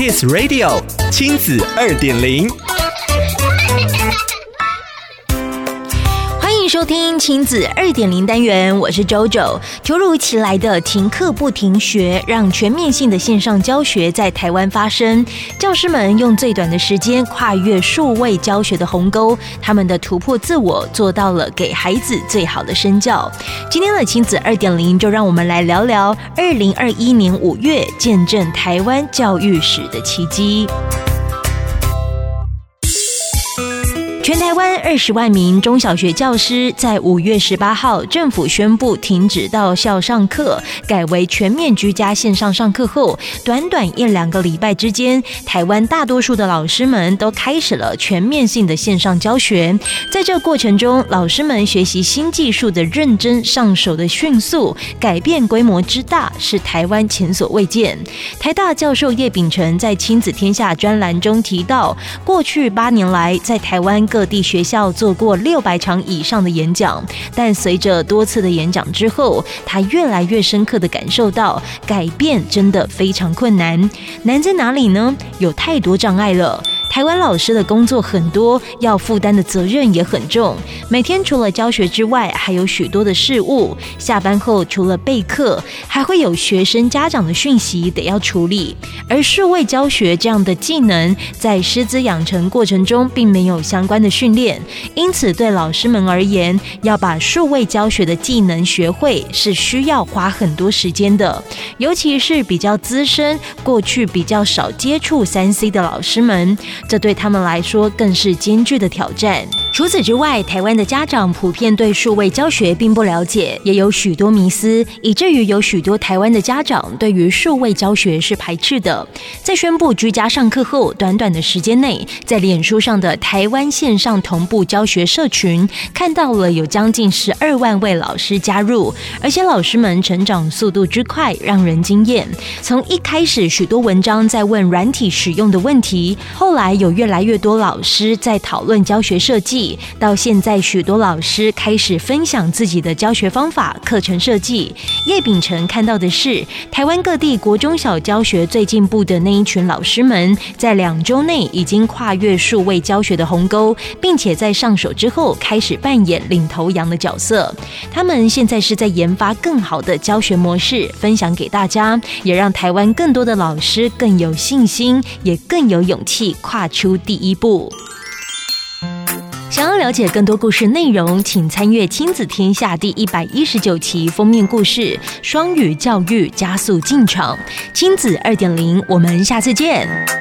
Kiss Radio 亲子二点零。收听亲子二点零单元，我是周周。突如其来的停课不停学，让全面性的线上教学在台湾发生。教师们用最短的时间跨越数位教学的鸿沟，他们的突破自我，做到了给孩子最好的身教。今天的亲子二点零，就让我们来聊聊二零二一年五月见证台湾教育史的奇迹。全台湾二十万名中小学教师在五月十八号，政府宣布停止到校上课，改为全面居家线上上课后，短短一两个礼拜之间，台湾大多数的老师们都开始了全面性的线上教学。在这过程中，老师们学习新技术的认真、上手的迅速、改变规模之大，是台湾前所未见。台大教授叶秉成在《亲子天下》专栏中提到，过去八年来，在台湾各各地学校做过六百场以上的演讲，但随着多次的演讲之后，他越来越深刻的感受到，改变真的非常困难。难在哪里呢？有太多障碍了。台湾老师的工作很多，要负担的责任也很重。每天除了教学之外，还有许多的事务。下班后除了备课，还会有学生家长的讯息得要处理。而数位教学这样的技能，在师资养成过程中并没有相关的训练，因此对老师们而言，要把数位教学的技能学会，是需要花很多时间的。尤其是比较资深、过去比较少接触三 C 的老师们。这对他们来说更是艰巨的挑战。除此之外，台湾的家长普遍对数位教学并不了解，也有许多迷思，以至于有许多台湾的家长对于数位教学是排斥的。在宣布居家上课后，短短的时间内，在脸书上的台湾线上同步教学社群，看到了有将近十二万位老师加入，而且老师们成长速度之快，让人惊艳。从一开始，许多文章在问软体使用的问题，后来。有越来越多老师在讨论教学设计，到现在许多老师开始分享自己的教学方法、课程设计。叶秉成看到的是，台湾各地国中小教学最进步的那一群老师们，在两周内已经跨越数位教学的鸿沟，并且在上手之后开始扮演领头羊的角色。他们现在是在研发更好的教学模式，分享给大家，也让台湾更多的老师更有信心，也更有勇气跨出第一步。想要了解更多故事内容，请参阅《亲子天下》第一百一十九期封面故事：双语教育加速进程。亲子二点零，我们下次见。